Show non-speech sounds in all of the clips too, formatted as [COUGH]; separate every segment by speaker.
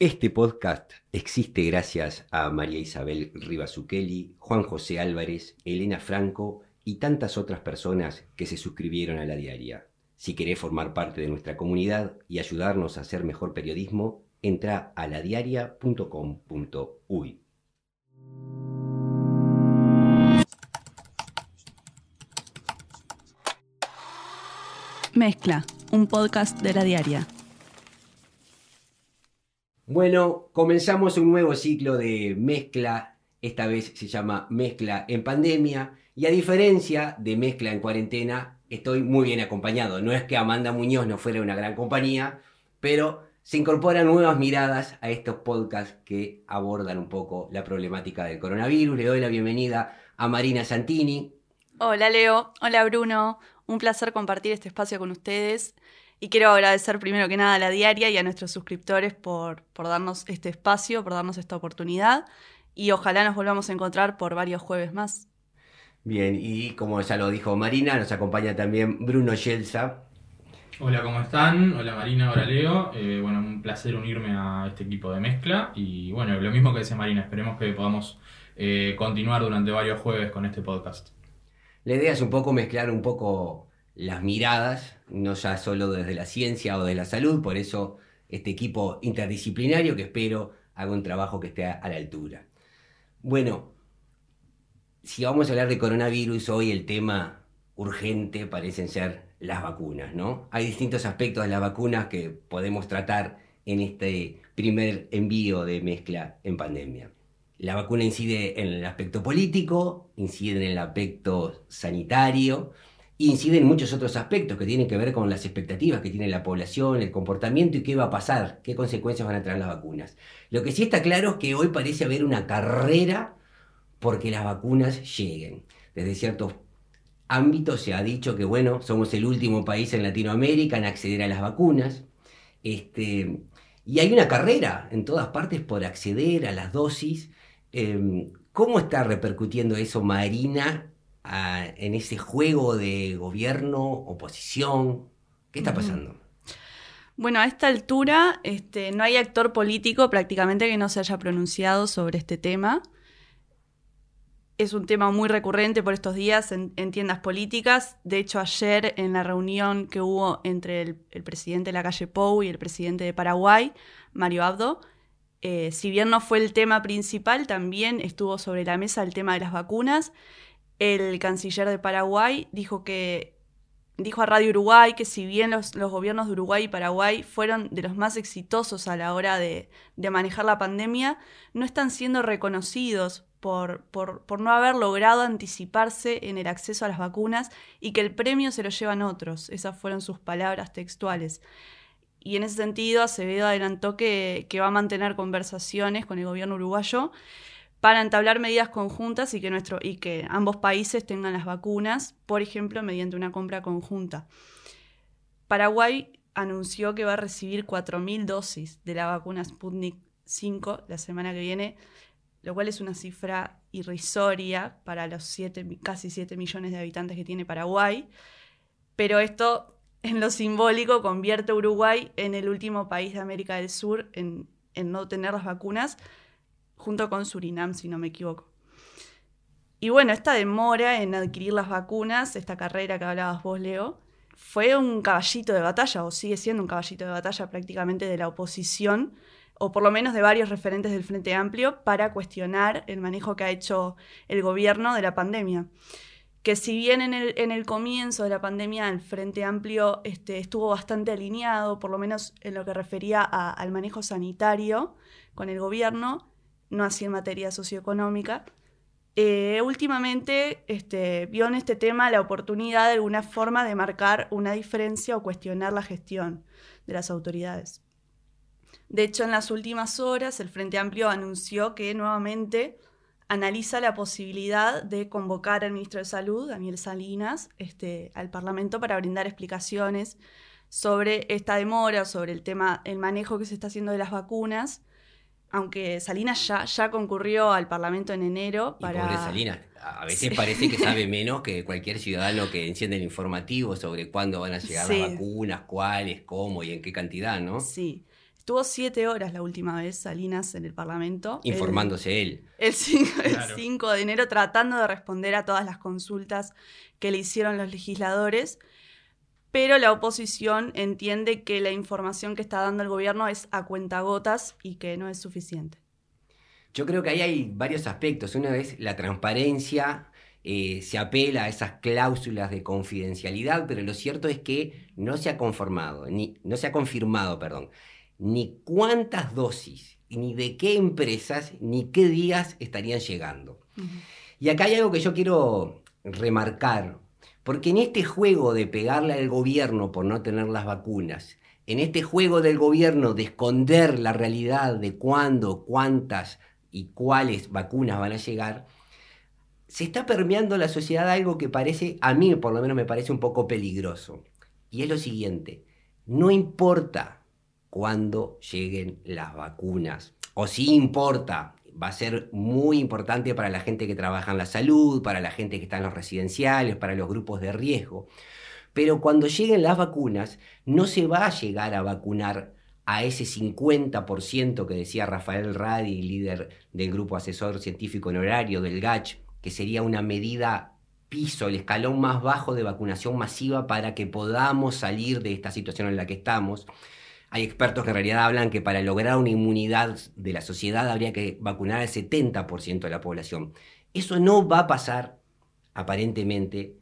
Speaker 1: Este podcast existe gracias a María Isabel Rivasuqueli, Juan José Álvarez, Elena Franco y tantas otras personas que se suscribieron a la diaria. Si querés formar parte de nuestra comunidad y ayudarnos a hacer mejor periodismo, entra a ladiaria.com.uy.
Speaker 2: Mezcla, un podcast de la diaria.
Speaker 1: Bueno, comenzamos un nuevo ciclo de mezcla. Esta vez se llama Mezcla en Pandemia. Y a diferencia de Mezcla en Cuarentena, estoy muy bien acompañado. No es que Amanda Muñoz no fuera una gran compañía, pero se incorporan nuevas miradas a estos podcasts que abordan un poco la problemática del coronavirus. Le doy la bienvenida a Marina Santini.
Speaker 2: Hola Leo, hola Bruno, un placer compartir este espacio con ustedes y quiero agradecer primero que nada a la diaria y a nuestros suscriptores por, por darnos este espacio, por darnos esta oportunidad y ojalá nos volvamos a encontrar por varios jueves más.
Speaker 1: Bien, y como ya lo dijo Marina, nos acompaña también Bruno Yelsa.
Speaker 3: Hola, ¿cómo están? Hola Marina, hola Leo. Eh, bueno, un placer unirme a este equipo de mezcla y bueno, lo mismo que decía Marina, esperemos que podamos eh, continuar durante varios jueves con este podcast.
Speaker 1: La idea es un poco mezclar un poco las miradas, no ya solo desde la ciencia o de la salud, por eso este equipo interdisciplinario que espero haga un trabajo que esté a la altura. Bueno, si vamos a hablar de coronavirus, hoy el tema urgente parecen ser las vacunas, ¿no? Hay distintos aspectos de las vacunas que podemos tratar en este primer envío de mezcla en pandemia. La vacuna incide en el aspecto político, incide en el aspecto sanitario, incide en muchos otros aspectos que tienen que ver con las expectativas que tiene la población, el comportamiento y qué va a pasar, qué consecuencias van a traer las vacunas. Lo que sí está claro es que hoy parece haber una carrera porque las vacunas lleguen. Desde ciertos ámbitos se ha dicho que, bueno, somos el último país en Latinoamérica en acceder a las vacunas. Este, y hay una carrera en todas partes por acceder a las dosis. Em, ¿Cómo está repercutiendo eso, Marina, en ese juego de gobierno, oposición? ¿Qué está pasando?
Speaker 2: Bueno, a esta altura este, no hay actor político prácticamente que no se haya pronunciado sobre este tema. Es un tema muy recurrente por estos días en, tiendas políticas. De hecho, ayer en la reunión que hubo entre el, presidente de la calle Pou y el presidente de Paraguay, Mario Abdo, eh, si bien no fue el tema principal, también estuvo sobre la mesa el tema de las vacunas el canciller de Paraguay dijo que dijo a Radio Uruguay que si bien los, gobiernos de Uruguay y Paraguay fueron de los más exitosos a la hora de, manejar la pandemia, no están siendo reconocidos por, por, no haber logrado anticiparse en el acceso a las vacunas y que el premio se lo llevan otros. Esas fueron sus palabras textuales. Y en ese sentido, Acevedo adelantó que, que va a mantener conversaciones con el gobierno uruguayo para entablar medidas conjuntas y que, y que ambos países tengan las vacunas, por ejemplo, mediante una compra conjunta. Paraguay anunció que va a recibir 4.000 dosis de la vacuna Sputnik 5 la semana que viene, lo cual es una cifra irrisoria para los casi 7 millones de habitantes que tiene Paraguay, pero esto en lo simbólico convierte a Uruguay en el último país de América del Sur en, en no tener las vacunas junto con Surinam, si no me equivoco. Y bueno, esta demora en adquirir las vacunas, esta carrera que hablabas vos, Leo, fue un caballito de batalla, o sigue siendo un caballito de batalla prácticamente de la oposición, o por lo menos de varios referentes del Frente Amplio, para cuestionar el manejo que ha hecho el gobierno de la pandemia. Que si bien en el, en el comienzo de la pandemia el Frente Amplio este, estuvo bastante alineado, por lo menos en lo que refería al manejo sanitario con el gobierno, no así en materia socioeconómica. Eh, últimamente este, vio en este tema la oportunidad de alguna forma de marcar una diferencia o cuestionar la gestión de las autoridades. De hecho, en las últimas horas, el Frente Amplio anunció que nuevamente analiza la posibilidad de convocar al ministro de Salud, Daniel Salinas, este, al Parlamento para brindar explicaciones sobre esta demora, sobre el tema, el manejo que se está haciendo de las vacunas aunque Salinas ya, ya concurrió al Parlamento en enero para...
Speaker 1: Y pobre Salinas, a veces parece que sabe [LAUGHS] menos que cualquier ciudadano que enciende el informativo sobre cuándo van a llegar las vacunas, cuáles, cómo y en qué cantidad, ¿no?
Speaker 2: Sí. Estuvo siete horas la última vez Salinas en el Parlamento.
Speaker 1: Informándose él.
Speaker 2: El 5, de enero tratando de responder a todas las consultas que le hicieron los legisladores, pero la oposición entiende que la información que está dando el gobierno es a cuentagotas y que no es suficiente.
Speaker 1: Yo creo que ahí hay varios aspectos. Una vez la transparencia, eh, se apela a esas cláusulas de confidencialidad, pero lo cierto es que no se ha conformado, ni, no se ha confirmado, perdón, ni cuántas dosis, ni de qué empresas, ni qué días estarían llegando. Y acá hay algo que yo quiero remarcar, porque en este juego de pegarle al gobierno por no tener las vacunas, en este juego del gobierno de esconder la realidad de cuándo, cuántas y cuáles vacunas van a llegar, se está permeando la sociedad algo que parece, a mí por lo menos me parece un poco peligroso. Y es lo siguiente, no importa cuándo lleguen las vacunas, o sí importa, va a ser muy importante para la gente que trabaja en la salud, para la gente que está en los residenciales, para los grupos de riesgo. Pero cuando lleguen las vacunas, no se va a llegar a vacunar a ese 50% que decía Rafael Radi, líder del Grupo Asesor Científico en Horario del GACH, que sería una medida piso, el escalón más bajo de vacunación masiva para que podamos salir de esta situación en la que estamos. Hay expertos que en realidad hablan que para lograr una inmunidad de la sociedad habría que vacunar al 70% de la población. Eso no va a pasar, aparentemente,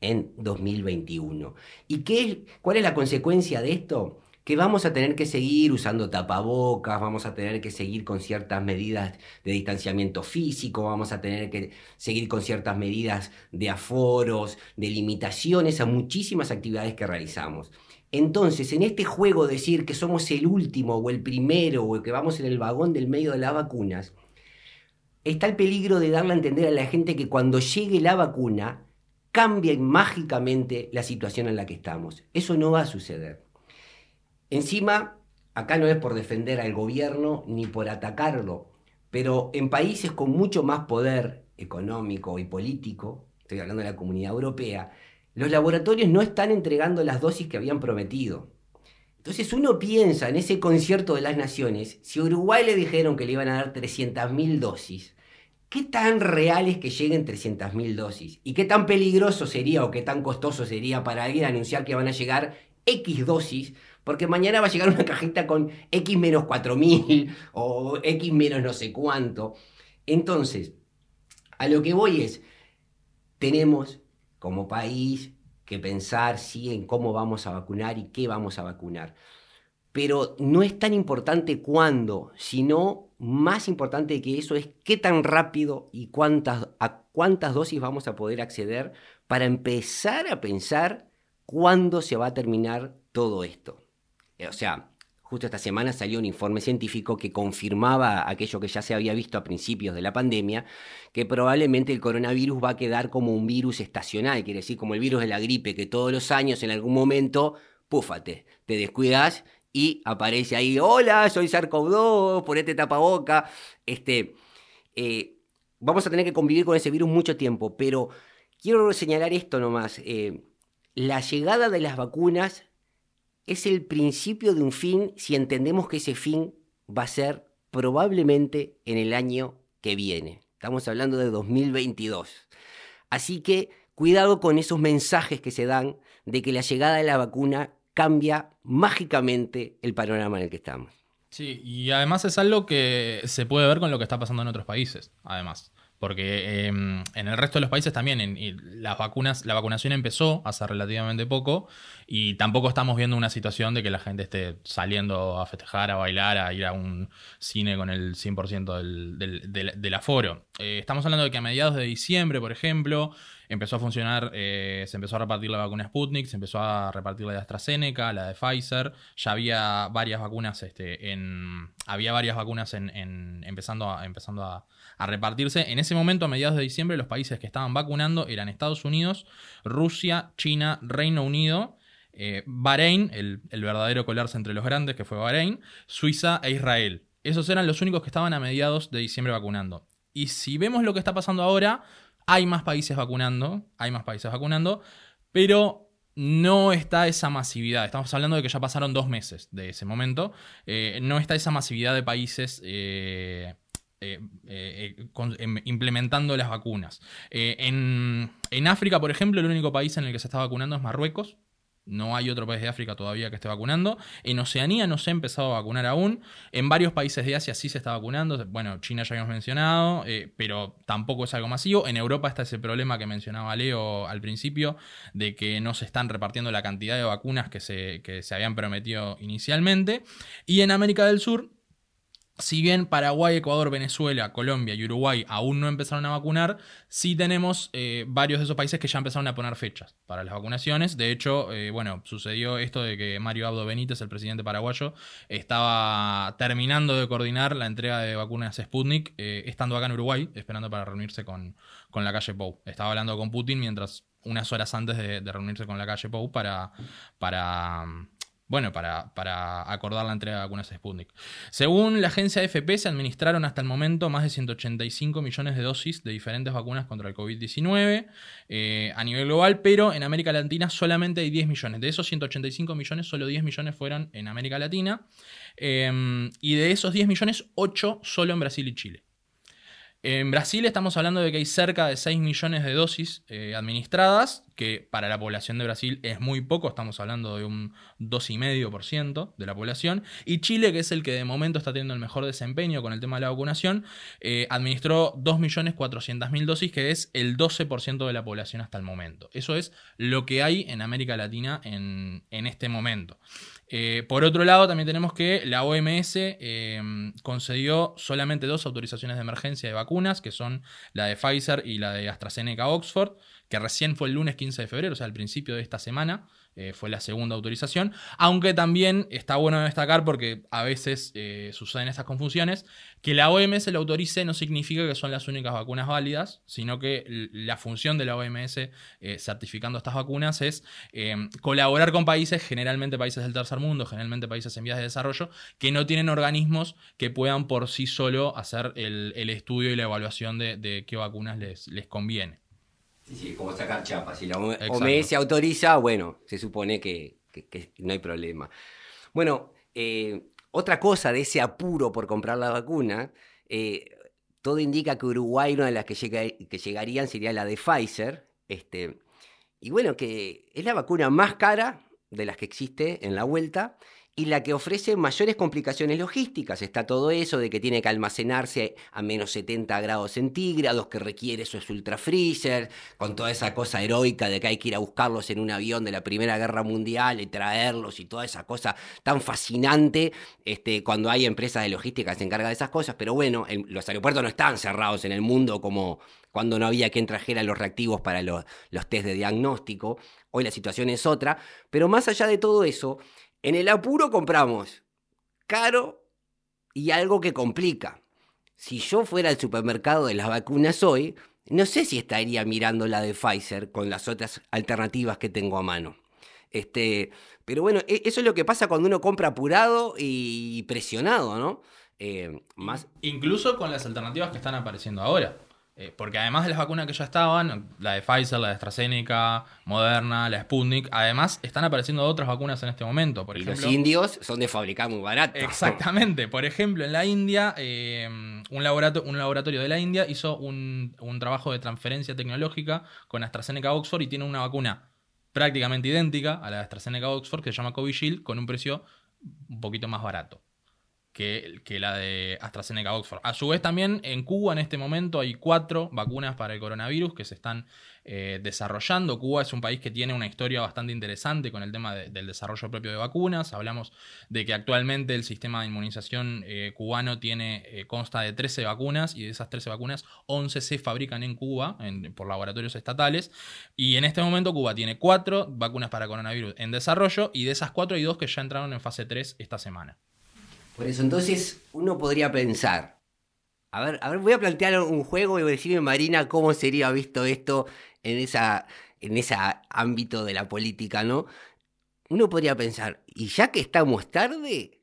Speaker 1: en 2021. ¿Y qué, cuál es la consecuencia de esto? que vamos a tener que seguir usando tapabocas, vamos a tener que seguir con ciertas medidas de distanciamiento físico, vamos a tener que seguir con ciertas medidas de aforos, de limitaciones a muchísimas actividades que realizamos. Entonces, en este juego de decir que somos el último o el primero o que vamos en el vagón del medio de las vacunas, está el peligro de darle a entender a la gente que cuando llegue la vacuna cambia mágicamente la situación en la que estamos. Eso no va a suceder. Encima, acá no es por defender al gobierno ni por atacarlo, pero en países con mucho más poder económico y político, estoy hablando de la comunidad europea, los laboratorios no están entregando las dosis que habían prometido. Entonces uno piensa en ese concierto de las naciones, si a Uruguay le dijeron que le iban a dar 300.000 dosis, ¿qué tan real es que lleguen 300.000 dosis? ¿Y qué tan peligroso sería o qué tan costoso sería para alguien anunciar que van a llegar X dosis porque mañana va a llegar una cajita con X menos 4000 o X menos no sé cuánto. Entonces, a lo que voy es, tenemos como país que pensar sí en cómo vamos a vacunar y qué vamos a vacunar. Pero no es tan importante cuándo, sino más importante que eso es qué tan rápido y cuántas, a cuántas dosis vamos a poder acceder para empezar a pensar cuándo se va a terminar todo esto. O sea, justo esta semana salió un informe científico que confirmaba aquello que ya se había visto a principios de la pandemia, que probablemente el coronavirus va a quedar como un virus estacional, quiere decir como el virus de la gripe, que todos los años en algún momento, púfate, te descuidas y aparece ahí, hola, soy SARS-CoV-2, ponete tapaboca. Este, eh, vamos a tener que convivir con ese virus mucho tiempo, pero quiero señalar esto nomás. Eh, la llegada de las vacunas es el principio de un fin si entendemos que ese fin va a ser probablemente en el año que viene. Estamos hablando de 2022. Así que cuidado con esos mensajes que se dan de que la llegada de la vacuna cambia mágicamente el panorama en el que estamos.
Speaker 3: Sí, y además es algo que se puede ver con lo que está pasando en otros países, además. Porque em, en el resto de los países también en, las vacunas, la vacunación empezó hace relativamente poco y tampoco estamos viendo una situación de que la gente esté saliendo a festejar, a bailar, a ir a un cine con el 100% del, del, aforo. Eh, estamos hablando de que a mediados de diciembre, por ejemplo, empezó a funcionar, eh, se empezó a repartir la vacuna Sputnik, se empezó a repartir la de AstraZeneca, la de Pfizer, ya había varias vacunas este, en, había varias vacunas en, empezando, a, empezando a, repartirse. En ese momento, a mediados de diciembre, los países que estaban vacunando eran Estados Unidos, Rusia, China, Reino Unido, eh, Bahrein, el, el verdadero colarse entre los grandes, que fue Bahrein, Suiza e Israel. Esos eran los únicos que estaban a mediados de diciembre vacunando. Y si vemos lo que está pasando ahora, hay más países vacunando, hay más países vacunando, pero no está esa masividad. Estamos hablando de que ya pasaron dos meses de ese momento. Eh, no está esa masividad de países. Eh, em, implementando las vacunas. en, en África, por ejemplo, el único país en el que se está vacunando es Marruecos, no hay otro país de África todavía que esté vacunando. En Oceanía no se ha empezado a vacunar aún. En varios países de Asia sí se está vacunando. Bueno, China ya habíamos mencionado, eh, pero tampoco es algo masivo. En Europa está ese problema que mencionaba Leo al principio, de que no se están repartiendo la cantidad de vacunas que se, que se habían prometido inicialmente. Y en América del Sur si bien Paraguay, Ecuador, Venezuela, Colombia y Uruguay aún no empezaron a vacunar, sí tenemos eh, varios de esos países que ya empezaron a poner fechas para las vacunaciones. De hecho, eh, bueno, sucedió esto de que Mario Abdo Benítez, el presidente paraguayo, estaba terminando de coordinar la entrega de vacunas Sputnik, eh, estando acá en Uruguay, esperando para reunirse con, la calle Pou. Estaba hablando con Putin mientras unas horas antes de, de reunirse con la calle Pou para, para bueno, para, acordar la entrega de vacunas Sputnik. Según la agencia AFP, se administraron hasta el momento más de 185 millones de dosis de diferentes vacunas contra el COVID-19 eh, a nivel global, pero en América Latina solamente hay 10 millones. De esos 185 millones, solo 10 millones fueron en América Latina. Eh, y de esos 10 millones, 8 solo en Brasil y Chile. En Brasil estamos hablando de que hay cerca de 6 millones de dosis eh, administradas, que para la población de Brasil es muy poco, estamos hablando de un 2,5% de la población. Y Chile, que es el que de momento está teniendo el mejor desempeño con el tema de la vacunación, eh, administró 2.400.000 dosis, que es el 12% de la población hasta el momento. Eso es lo que hay en América Latina en, en este momento. Eh, por otro lado, también tenemos que la OMS eh, concedió solamente dos autorizaciones de emergencia de vacunas, que son la de Pfizer y la de AstraZeneca Oxford, que recién fue el lunes 15 de febrero, o sea, al principio de esta semana. Eh, fue la segunda autorización, aunque también está bueno destacar porque a veces eh, suceden estas confusiones, que la OMS lo autorice no significa que son las únicas vacunas válidas, sino que la función de la OMS eh, certificando estas vacunas es colaborar con países, generalmente países del tercer mundo, generalmente países en vías de desarrollo, que no tienen organismos que puedan por sí solo hacer el, estudio y la evaluación de, qué vacunas les, les conviene.
Speaker 1: Sí, sí, como sacar chapas. Si la OMS autoriza, bueno, se supone que, no hay problema. Bueno, eh, otra cosa de ese apuro por comprar la vacuna, eh, todo indica que Uruguay, una de las que, que llegarían sería la de Pfizer. Este, y bueno, que es la vacuna más cara de las que existe en la vuelta y la que ofrece mayores complicaciones logísticas. Está todo eso de que tiene que almacenarse a menos 70 grados centígrados, que requiere su ultra freezer, con toda esa cosa heroica de que hay que ir a buscarlos en un avión de la Primera Guerra Mundial y traerlos y toda esa cosa tan fascinante este, cuando hay empresas de logística que se encargan de esas cosas. Pero bueno, los aeropuertos no están cerrados en el mundo como cuando no había quien trajera los reactivos para los, los test de diagnóstico. Hoy la situación es otra. Pero más allá de todo eso, en el apuro compramos caro y algo que complica. Si yo fuera al supermercado de las vacunas hoy, no sé si estaría mirando la de Pfizer con las otras alternativas que tengo a mano. Este, pero bueno, e, eso es lo que pasa cuando uno compra apurado y presionado, ¿no?
Speaker 3: Eh, más... Incluso con las alternativas que están apareciendo ahora. Eh, porque además de las vacunas que ya estaban, la de Pfizer, la de AstraZeneca, Moderna, la Sputnik, además están apareciendo otras vacunas en este momento. Por
Speaker 1: y los indios son de fabricar muy barato.
Speaker 3: Exactamente. Por ejemplo, en la India, eh, un, laboratorio, un, laboratorio, de la India hizo un, un trabajo de transferencia tecnológica con AstraZeneca Oxford y tiene una vacuna prácticamente idéntica a la de AstraZeneca Oxford que se llama Covishield con un precio un poquito más barato que, la de AstraZeneca Oxford. A su vez también en Cuba en este momento hay cuatro vacunas para el coronavirus que se están eh, desarrollando. Cuba es un país que tiene una historia bastante interesante con el tema del desarrollo propio de vacunas. Hablamos de que actualmente el sistema de inmunización eh, cubano eh, consta de 13 vacunas y de esas 13 vacunas 11 se fabrican en Cuba por laboratorios estatales. Y en este momento Cuba tiene cuatro vacunas para coronavirus en desarrollo y de esas cuatro hay dos que ya entraron en fase 3 esta semana.
Speaker 1: Por eso, entonces, uno podría pensar, a ver, a ver, voy a plantear un juego y decirme, Marina, cómo sería visto esto en esa, en ese ámbito de la política, ¿no? Uno podría pensar, y ya que estamos tarde,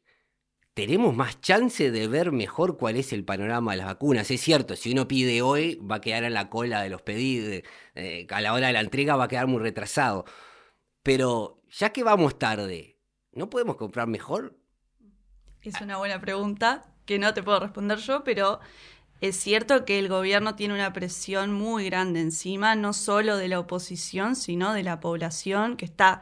Speaker 1: tenemos más chance de ver mejor cuál es el panorama de las vacunas. Es cierto, si uno pide hoy, va a quedar en la cola de los pedidos, eh, a la hora de la entrega va a quedar muy retrasado. Pero ya que vamos tarde, ¿no podemos comprar mejor?
Speaker 2: Es una buena pregunta que no te puedo responder yo, pero es cierto que el gobierno tiene una presión muy grande encima, no solo de la oposición, sino de la población que está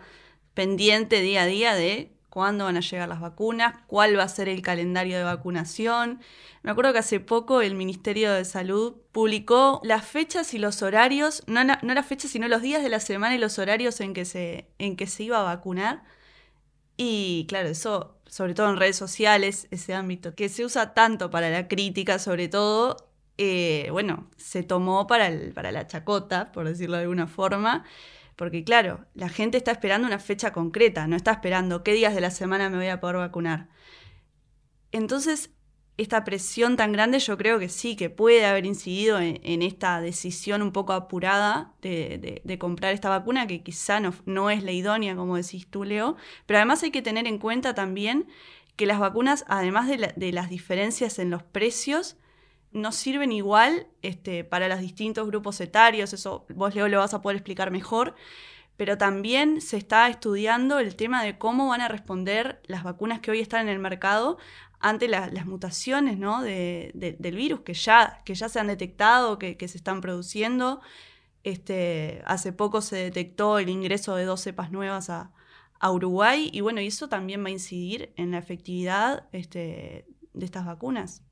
Speaker 2: pendiente día a día de cuándo van a llegar las vacunas, cuál va a ser el calendario de vacunación. Me acuerdo que hace poco el Ministerio de Salud publicó las fechas y los horarios, no, las fechas, sino los días de la semana y los horarios en que se iba a vacunar. Y claro, eso, sobre todo en redes sociales, ese ámbito que se usa tanto para la crítica, sobre todo, eh, bueno, se tomó para, el, para la chacota, por decirlo de alguna forma. Porque claro, la gente está esperando una fecha concreta, no está esperando qué días de la semana me voy a poder vacunar. Entonces, esta presión tan grande yo creo que sí, que puede haber incidido en, esta decisión un poco apurada de, comprar esta vacuna, que quizá no, no, es la idónea, como decís tú, Leo, pero además hay que tener en cuenta también que las vacunas, además de las diferencias en los precios, no sirven igual este, para los distintos grupos etarios, eso vos Leo lo vas a poder explicar mejor, pero también se está estudiando el tema de cómo van a responder las vacunas que hoy están en el mercado ante las mutaciones ¿no? de, del virus que ya, que ya se han detectado, que, se están produciendo. Este, hace poco se detectó el ingreso de dos cepas nuevas a, a Uruguay y bueno, y eso también va a incidir en la efectividad este, de estas vacunas.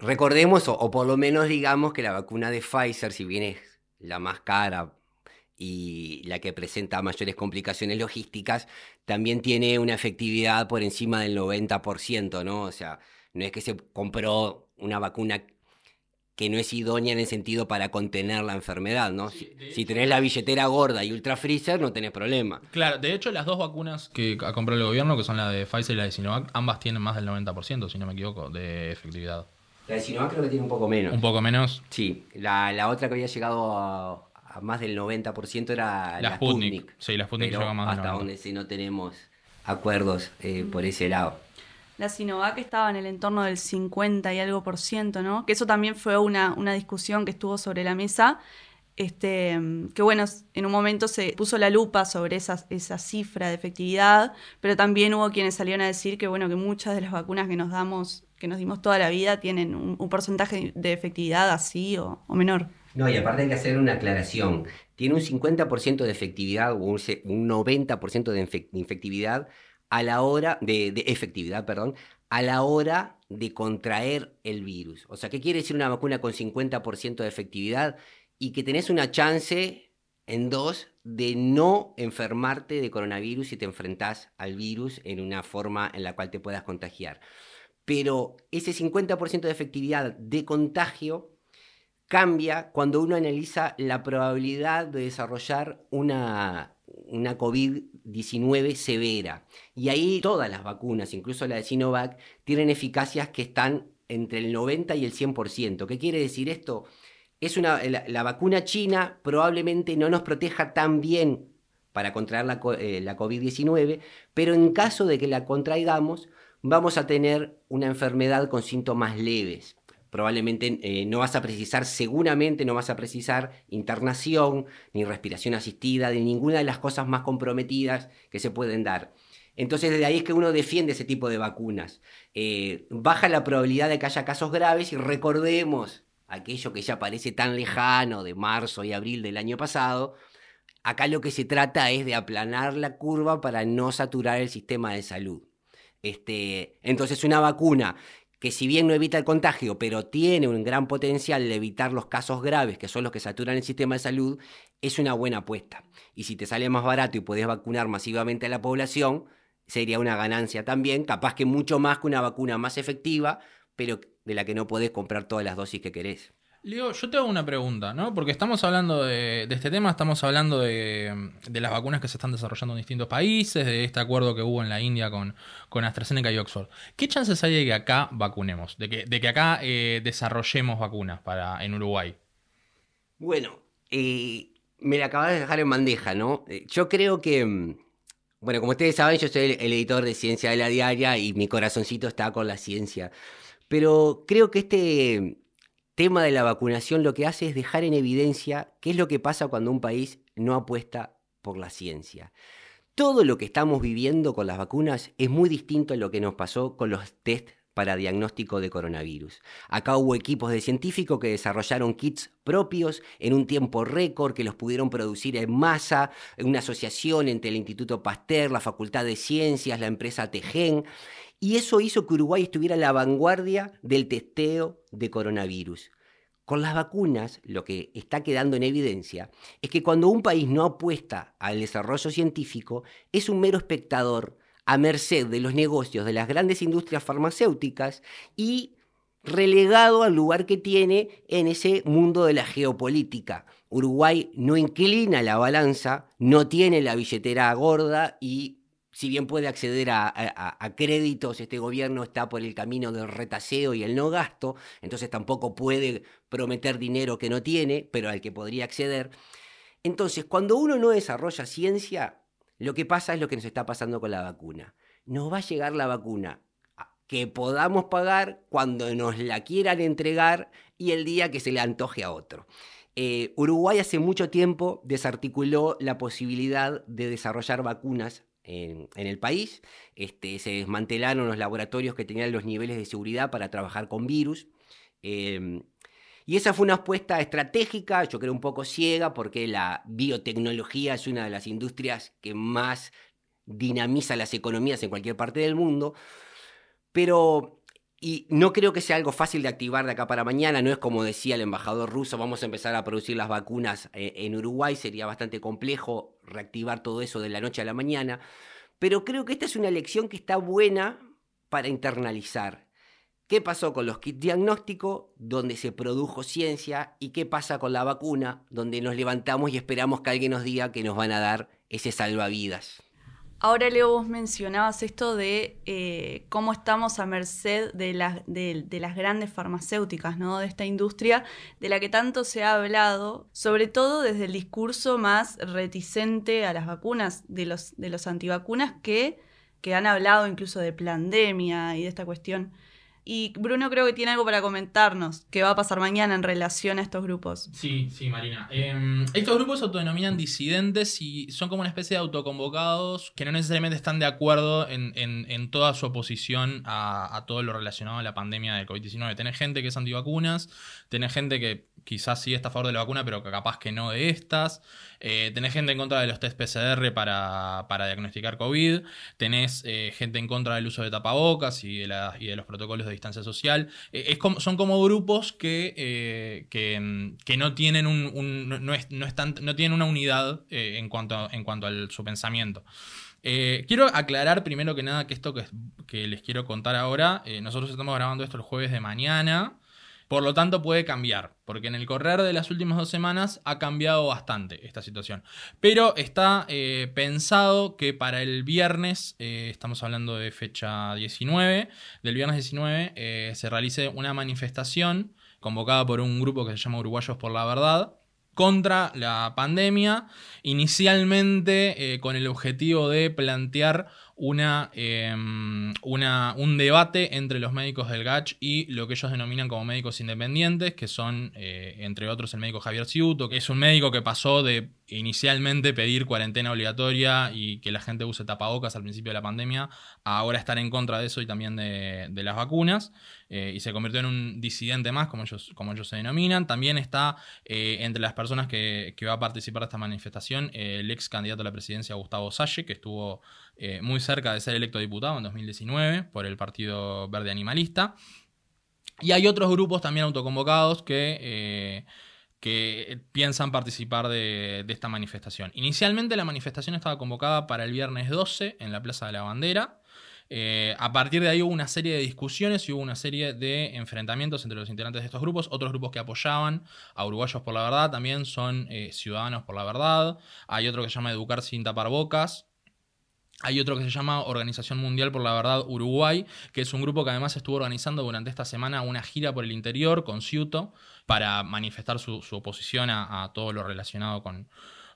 Speaker 1: Recordemos, o, por lo menos digamos, que la vacuna de Pfizer, si bien es la más cara y la que presenta mayores complicaciones logísticas, también tiene una efectividad por encima del 90%, ¿no? O sea, no es que se compró una vacuna que no es idónea en el sentido para contener la enfermedad, ¿no? si, tenés la billetera gorda y ultra freezer, no tenés problema.
Speaker 3: Claro, de hecho, las dos vacunas que ha comprado el gobierno, que son la de Pfizer y la de Sinovac, ambas tienen más del 90%, si no me equivoco, de efectividad.
Speaker 1: La de Sinovac creo que tiene un poco menos.
Speaker 3: ¿Un poco menos?
Speaker 1: Sí. La, otra que había llegado a, más del 90% era la, Sputnik.
Speaker 3: Sí, la Sputnik más
Speaker 1: hasta donde sí no tenemos acuerdos eh, por ese lado.
Speaker 2: La Sinovac estaba en el entorno del 50 y algo por ciento, ¿no? Que eso también fue una, una discusión que estuvo sobre la mesa. Este, que bueno, en un momento se puso la lupa sobre esa, esa cifra de efectividad, pero también hubo quienes salieron a decir que bueno, que muchas de las vacunas que nos damos que nos dimos toda la vida tienen un, porcentaje de efectividad así o, menor.
Speaker 1: No, y aparte hay que hacer una aclaración. Tiene un 50% de efectividad o un, 90% de efectividad a la hora de, de, efectividad, perdón, a la hora de contraer el virus. O sea, ¿qué quiere decir una vacuna con 50% de efectividad y que tenés una chance en dos de no enfermarte de coronavirus si te enfrentás al virus en una forma en la cual te puedas contagiar? pero ese 50% de efectividad de contagio cambia cuando uno analiza la probabilidad de desarrollar una, una COVID-19 severa. Y ahí todas las vacunas, incluso la de Sinovac, tienen eficacias que están entre el 90 y el 100%. ¿Qué quiere decir esto? Es una, la, vacuna china probablemente no nos proteja tan bien para contraer la, eh, la COVID-19, pero en caso de que la contraigamos, vamos a tener una enfermedad con síntomas leves. Probablemente eh, no vas a precisar, seguramente no vas a precisar internación, ni respiración asistida, ni ninguna de las cosas más comprometidas que se pueden dar. Entonces, de ahí es que uno defiende ese tipo de vacunas. Eh, baja la probabilidad de que haya casos graves y recordemos aquello que ya parece tan lejano de marzo y abril del año pasado. Acá lo que se trata es de aplanar la curva para no saturar el sistema de salud. Este, entonces una vacuna que si bien no evita el contagio, pero tiene un gran potencial de evitar los casos graves, que son los que saturan el sistema de salud, es una buena apuesta. Y si te sale más barato y puedes vacunar masivamente a la población, sería una ganancia también, capaz que mucho más que una vacuna más efectiva, pero de la que no podés comprar todas las dosis que querés.
Speaker 3: Leo, yo te hago una pregunta, ¿no? Porque estamos hablando de, este tema, estamos hablando de, las vacunas que se están desarrollando en distintos países, de este acuerdo que hubo en la India con, con AstraZeneca y Oxford. ¿Qué chances hay de que acá vacunemos, de que, de que acá eh, desarrollemos vacunas para, en Uruguay?
Speaker 1: Bueno, eh, me la acabas de dejar en bandeja, ¿no? Eh, yo creo que, mm, bueno, como ustedes saben, yo soy el editor de Ciencia de la Diaria y mi corazoncito está con la ciencia. Pero creo que este tema de la vacunación lo que hace es dejar en evidencia qué es lo que pasa cuando un país no apuesta por la ciencia. Todo lo que estamos viviendo con las vacunas es muy distinto a lo que nos pasó con los test para diagnóstico de coronavirus. Acá hubo equipos de científicos que desarrollaron kits propios en un tiempo récord, que los pudieron producir en masa, en una asociación entre el Instituto Pasteur, la Facultad de Ciencias, la empresa Tejen, y eso hizo que Uruguay estuviera a la vanguardia del testeo de coronavirus. Con las vacunas, lo que está quedando en evidencia es que cuando un país no apuesta al desarrollo científico, es un mero espectador a merced de los negocios de las grandes industrias farmacéuticas y relegado al lugar que tiene en ese mundo de la geopolítica. Uruguay no inclina la balanza, no tiene la billetera gorda y si bien puede acceder a, créditos, este gobierno está por el camino del retaseo y el no gasto, entonces tampoco puede prometer dinero que no tiene, pero al que podría acceder. Entonces, cuando uno no desarrolla ciencia, lo que pasa es lo que nos está pasando con la vacuna. Nos va a llegar la vacuna que podamos pagar cuando nos la quieran entregar y el día que se le antoje a otro. Eh, Uruguay hace mucho tiempo desarticuló la posibilidad de desarrollar vacunas en, el país. Este, se desmantelaron los laboratorios que tenían los niveles de seguridad para trabajar con virus. Em, y esa fue una apuesta estratégica, yo creo un poco ciega, porque la biotecnología es una de las industrias que más dinamiza las economías en cualquier parte del mundo. Pero y no creo que sea algo fácil de activar de acá para mañana, no es como decía el embajador ruso, vamos a empezar a producir las vacunas eh, en Uruguay, sería bastante complejo reactivar todo eso de la noche a la mañana, pero creo que esta es una lección que está buena para internalizar. ¿Qué pasó con los kits diagnósticos, donde se produjo ciencia? ¿Y qué pasa con la vacuna, donde nos levantamos y esperamos que alguien nos diga que nos van a dar ese salvavidas?
Speaker 2: Ahora, Leo, vos mencionabas esto de eh, cómo estamos a merced de, las grandes farmacéuticas, ¿no? De esta industria de la que tanto se ha hablado, sobre todo desde el discurso más reticente a las vacunas, de los, de los antivacunas que, que han hablado incluso de pandemia y de esta cuestión y Bruno creo que tiene algo para comentarnos, qué va a pasar mañana en relación a estos grupos.
Speaker 3: Sí, sí, Marina. Em, estos grupos se autodenominan disidentes y son como una especie de autoconvocados que no necesariamente están de acuerdo en, toda su oposición a, todo lo relacionado a la pandemia del COVID-19. Tenés gente que es antivacunas, tenés gente que quizás sí está a favor de la vacuna, pero capaz que no de estas. Eh, tenés gente en contra de los test PCR para, diagnosticar COVID. Tenés eh, gente en contra del uso de tapabocas y de, y de los protocolos de distancia social. Eh, es como, son como grupos que, que, no tienen un, no, están, no, tienen una unidad en cuanto, en cuanto a su pensamiento. quiero aclarar primero que nada que esto que, que les quiero contar ahora, nosotros estamos grabando esto el jueves de mañana. Por lo tanto, puede cambiar, porque en el correr de las últimas dos semanas ha cambiado bastante esta situación. Pero está eh, pensado que para el viernes, eh, estamos hablando de fecha 19, del viernes 19, eh, se realice una manifestación convocada por un grupo que se llama Uruguayos por la Verdad contra la pandemia, inicialmente con el objetivo de plantear una, em, una, un debate entre los médicos del GACH y lo que ellos denominan como médicos independientes, que son, eh, entre otros, el médico Javier Ciuto, que es un médico que pasó de inicialmente pedir cuarentena obligatoria y que la gente use tapabocas al principio de la pandemia, a ahora estar en contra de eso y también de, las vacunas, eh, y se convirtió en un disidente más, como ellos, como ellos se denominan. También está eh, entre las personas que, que, va a participar de esta manifestación el ex candidato a la presidencia Gustavo Salle, que estuvo muy cerca de ser electo diputado en 2019 por el Partido Verde Animalista. Y hay otros grupos también autoconvocados que, eh, que piensan participar de, esta manifestación. Inicialmente la manifestación estaba convocada para el viernes 12 en la Plaza de la Bandera. Eh, a partir de ahí hubo una serie de discusiones y hubo una serie de enfrentamientos entre los integrantes de estos grupos. Otros grupos que apoyaban a Uruguayos por la Verdad también son eh, Ciudadanos por la Verdad. Hay otro que se llama Educar sin tapar bocas, hay otro que se llama Organización Mundial por la Verdad Uruguay, que es un grupo que además estuvo organizando durante esta semana una gira por el interior con Ciuto para manifestar su, oposición a, todo lo relacionado con,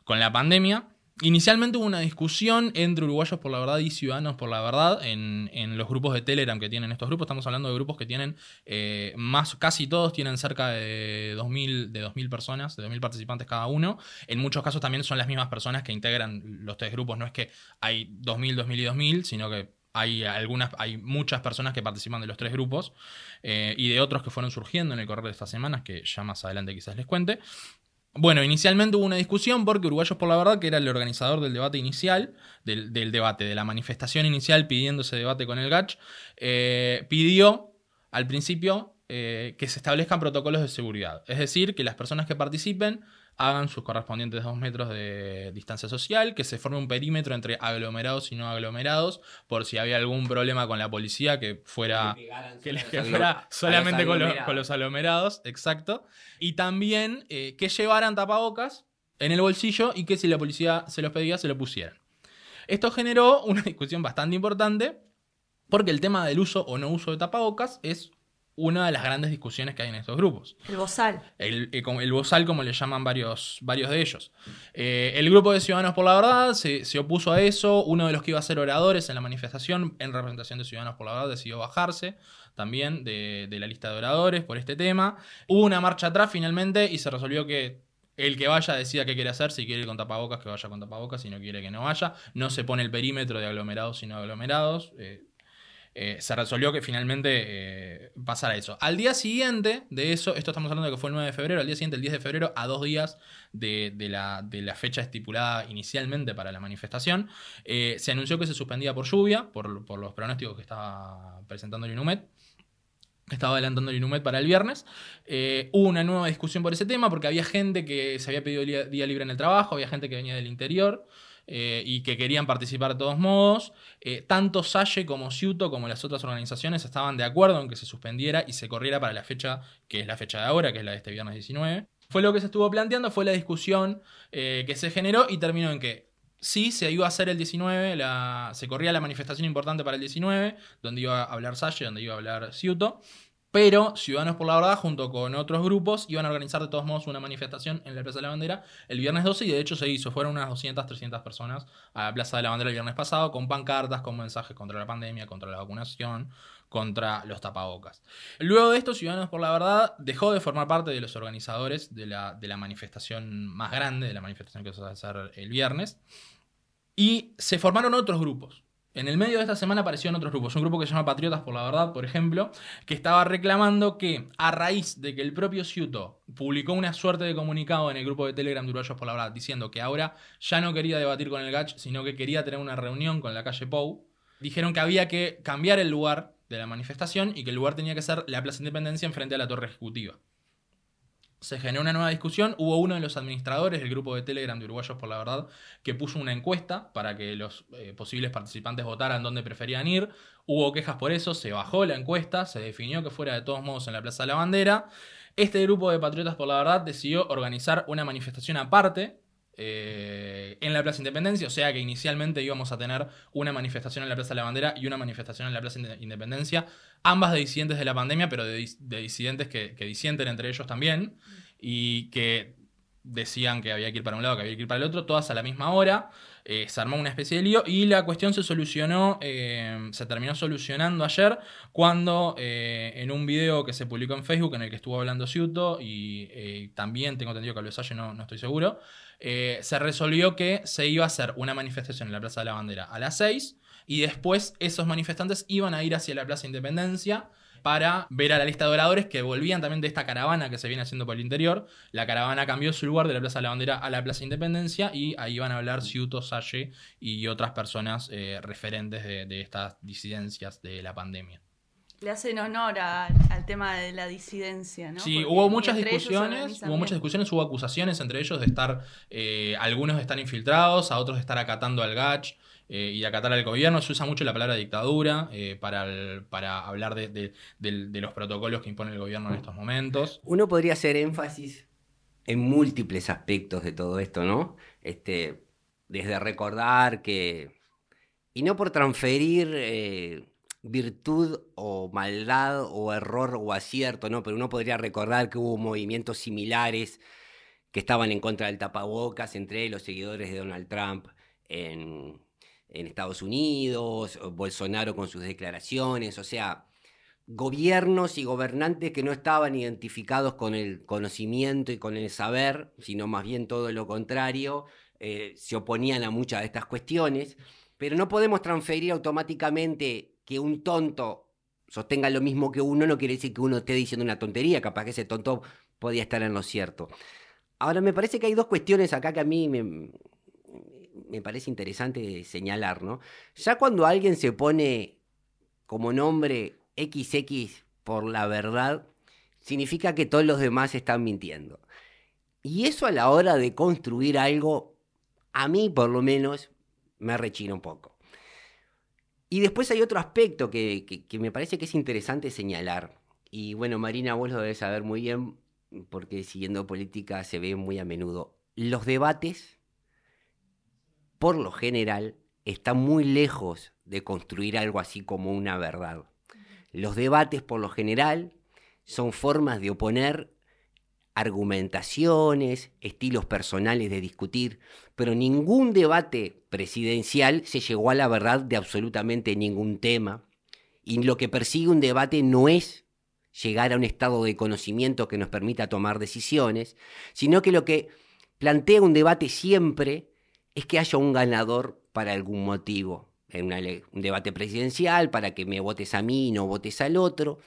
Speaker 3: la pandemia. Inicialmente hubo una discusión entre uruguayos por la verdad y ciudadanos por la verdad en, en los grupos de Telegram que tienen estos grupos. Estamos hablando de grupos que tienen eh, más, casi todos tienen cerca de 2.000, de 2.000 personas, de 2.000 participantes cada uno. En muchos casos también son las mismas personas que integran los tres grupos. No es que hay 2.000, 2.000 y 2.000, sino que hay algunas, hay muchas personas que participan de los tres grupos eh, y de otros que fueron surgiendo en el correr de estas semanas, que ya más adelante quizás les cuente. Bueno, inicialmente hubo una discusión porque Uruguayos por la Verdad, que era el organizador del debate inicial, del, debate, de la manifestación inicial pidiendo ese debate con el GACH, eh, pidió al principio eh, que se establezcan protocolos de seguridad. Es decir, que las personas que participen hagan sus correspondientes dos metros de distancia social, que se forme un perímetro entre aglomerados y no aglomerados, por si había algún problema con la policía que fuera, que, fuera solamente con los, aglomerados, exacto. Y también eh, que llevaran tapabocas en el bolsillo y que si la policía se los pedía, se lo pusieran. Esto generó una discusión bastante importante porque el tema del uso o no uso de tapabocas es una de las grandes discusiones que hay en estos grupos.
Speaker 2: El bozal.
Speaker 3: El, eh, el, bozal, como le llaman varios, varios de ellos. Eh, el grupo de Ciudadanos por la Verdad se, opuso a eso. Uno de los que iba a ser oradores en la manifestación, en representación de Ciudadanos por la Verdad, decidió bajarse también de, de la lista de oradores por este tema. Hubo una marcha atrás finalmente y se resolvió que el que vaya decida qué quiere hacer, si quiere ir con tapabocas, que vaya con tapabocas, si no quiere que no vaya. No se pone el perímetro de aglomerados y no aglomerados. Eh, eh, se resolvió que finalmente eh, pasara eso. Al día siguiente de eso, esto estamos hablando de que fue el 9 de febrero, al día siguiente, el 10 de febrero, a dos días de, la, fecha estipulada inicialmente para la manifestación, eh, se anunció que se suspendía por lluvia, por, los pronósticos que estaba presentando el INUMED que estaba adelantando el INUMED para el viernes. hubo una nueva discusión por ese tema porque había gente que se había pedido día libre en el trabajo, había gente que venía del interior. Eh, y que querían participar de todos modos. Eh, tanto Salle como Ciuto como las otras organizaciones estaban de acuerdo en que se suspendiera y se corriera para la fecha que es la fecha de ahora, que es la de este viernes 19. Fue lo que se estuvo planteando, fue la discusión eh, que se generó y terminó en que sí se iba a hacer el 19, se corría la manifestación importante para el 19, donde iba a hablar Salle, donde iba a hablar Ciuto. Pero Ciudadanos por la Verdad, junto con otros grupos, iban a organizar de todos modos una manifestación en la Plaza de la Bandera el viernes 12 y de hecho se hizo. Fueron unas 200, 300 personas a la Plaza de la Bandera el viernes pasado con pancartas, con mensajes contra la pandemia, contra la vacunación, contra los tapabocas. Luego de esto, Ciudadanos por la Verdad dejó de formar parte de los organizadores de la, de la manifestación más grande, de la manifestación que se va a hacer el viernes, y se formaron otros grupos. En el medio de esta semana aparecieron otros grupos. Un grupo que se llama Patriotas por la Verdad, por ejemplo, que estaba reclamando que a raíz de que el propio Ciuto publicó una suerte de comunicado en el grupo de Telegram de Uruguayos por la Verdad, diciendo que ahora ya no quería debatir con el Gach, sino que quería tener una reunión con la calle Pou, dijeron que había que cambiar el lugar de la manifestación y que el lugar tenía que ser la Plaza Independencia enfrente a la Torre Ejecutiva se generó una nueva discusión. Hubo uno de los administradores del grupo de Telegram de Uruguayos por la Verdad que puso una encuesta para que los eh, posibles participantes votaran dónde preferían ir. Hubo quejas por eso, se bajó la encuesta, se definió que fuera de todos modos en la Plaza de la Bandera. Este grupo de Patriotas por la Verdad decidió organizar una manifestación aparte eh, en la Plaza Independencia, o sea que inicialmente íbamos a tener una manifestación en la Plaza de la Bandera y una manifestación en la Plaza Independencia, ambas de disidentes de la pandemia, pero de, disidentes que, que, disienten entre ellos también, y que decían que había que ir para un lado, que había que ir para el otro, todas a la misma hora. Eh, se armó una especie de lío y la cuestión se solucionó, eh, se terminó solucionando ayer cuando en un video que se publicó en Facebook en el que estuvo hablando Ciuto y también tengo entendido que lo Salle, no, no estoy seguro, eh, se resolvió que se iba a hacer una manifestación en la Plaza de la Bandera a las 6 y después esos manifestantes iban a ir hacia la Plaza Independencia para ver a la lista de oradores que volvían también de esta caravana que se viene haciendo por el interior. La caravana cambió su lugar de la Plaza de la Bandera a la Plaza Independencia y ahí iban a hablar Ciuto, Salle y otras personas eh, referentes de estas disidencias de la pandemia
Speaker 2: le hacen honor al tema de la disidencia, ¿no?
Speaker 3: Sí, hubo muchas discusiones, hubo muchas discusiones, huba acusaciones entre ellos de estar, eh, algunos de estar infiltrados, a otros de estar acatando al GACH eh, y acatar al gobierno. Se usa mucho la palabra dictadura eh, para, para hablar de, de, los protocolos que impone el gobierno en estos momentos.
Speaker 1: Uno podría hacer énfasis en múltiples aspectos de todo esto, ¿no? Este, desde recordar que, y no por transferir virtud o maldad o error o acierto, ¿no? Pero uno podría recordar que hubo movimientos similares que estaban en contra del tapabocas, entre los seguidores de Donald Trump en, en Estados Unidos, Bolsonaro con sus declaraciones, o sea, gobiernos y gobernantes que no estaban identificados con el conocimiento y con el saber, sino más bien todo lo contrario, eh, se oponían a muchas de estas cuestiones, pero no podemos transferir automáticamente que un tonto sostenga lo mismo que uno, no quiere decir que uno esté diciendo una tontería, capaz que ese tonto podía estar en lo cierto. Ahora, me parece que hay dos cuestiones acá que a mí me, me parece interesante señalar, ¿no? Ya cuando alguien se pone como nombre XX por la verdad, significa que todos los demás están mintiendo. Y eso a la hora de construir algo, a mí por lo menos, me rechina un poco. Y después hay otro aspecto que, me parece que es interesante señalar. Y bueno, Marina, vos lo debes saber muy bien, porque siguiendo política se ve muy a menudo. Los debates, por lo general, están muy lejos de construir algo así como una verdad. Los debates, por lo general, son formas de oponer argumentaciones, estilos personales de discutir, pero ningún debate presidencial se llegó a la verdad de absolutamente ningún tema. Y lo que persigue un debate no es llegar a un estado de conocimiento que nos permita tomar decisiones, sino que lo que plantea un debate siempre es que haya un ganador para algún motivo en un debate presidencial para que me votes a mí y no votes al otro.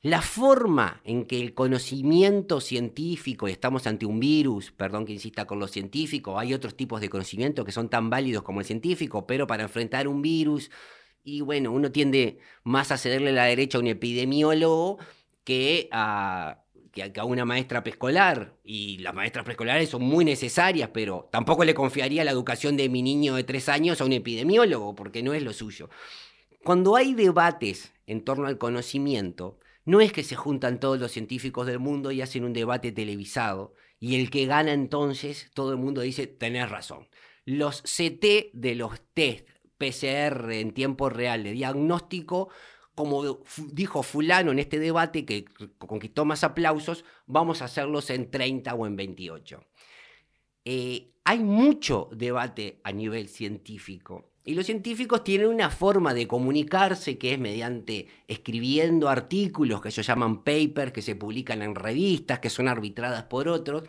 Speaker 1: La forma en que el conocimiento científico, y estamos ante un virus, perdón que insista con lo científico, hay otros tipos de conocimiento que son tan válidos como el científico, pero para enfrentar un virus, y bueno, uno tiende más a cederle la derecha a un epidemiólogo que a, que a una maestra preescolar, y las maestras preescolares son muy necesarias, pero tampoco le confiaría la educación de mi niño de tres años a un epidemiólogo, porque no es lo suyo. Cuando hay debates en torno al conocimiento, no es que se juntan todos los científicos del mundo y hacen un debate televisado, y el que gana entonces, todo el mundo dice, tenés razón. Los CT de los test PCR en tiempo real de diagnóstico como dijo fulano en este debate que conquistó más aplausos, vamos a hacerlos en 30 o en 28. Eh, hay mucho debate a nivel científico y los científicos tienen una forma de comunicarse que es mediante escribiendo artículos que ellos llaman papers, que se publican en revistas, que son arbitradas por otros.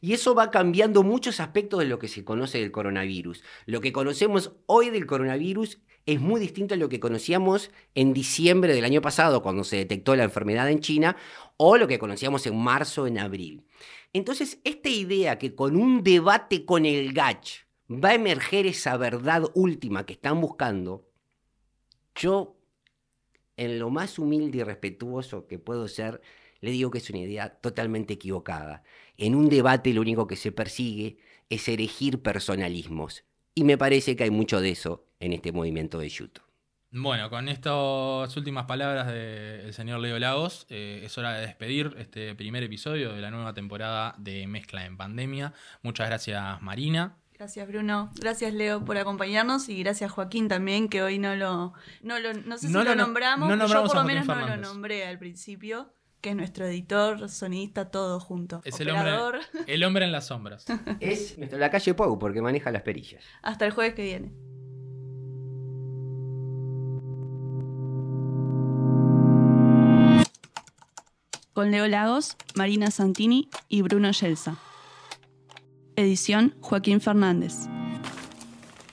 Speaker 1: Y eso va cambiando muchos aspectos de lo que se conoce del coronavirus. Lo que conocemos hoy del coronavirus es muy distinto a lo que conocíamos en diciembre del año pasado, cuando se detectó la enfermedad en China, o lo que conocíamos en marzo, en abril. Entonces, esta idea que con un debate con el GACH va a emerger esa verdad última que están buscando, yo, en lo más humilde y respetuoso que puedo ser, le digo que es una idea totalmente equivocada. En un debate lo único que se persigue es erigir personalismos. Y me parece que hay mucho de eso en este movimiento de Yuto.
Speaker 3: Bueno, con estas últimas palabras del señor Leo Lagos, eh, es hora de despedir este primer episodio de la nueva temporada de Mezcla en Pandemia. Muchas gracias, Marina.
Speaker 2: Gracias Bruno, gracias Leo por acompañarnos y gracias Joaquín también que hoy no lo no, lo, no sé si lo nombramos, yo por lo menos no lo nombré al principio, que es nuestro editor, sonista, todo junto.
Speaker 3: Es el hombre, el hombre en las sombras.
Speaker 1: es la calle Pau porque maneja las perillas.
Speaker 2: Hasta el jueves que viene. Con Leo Lagos, Marina Santini y Bruno Yelsa. Edición Joaquín Fernández.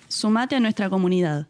Speaker 2: Sumate a nuestra comunidad.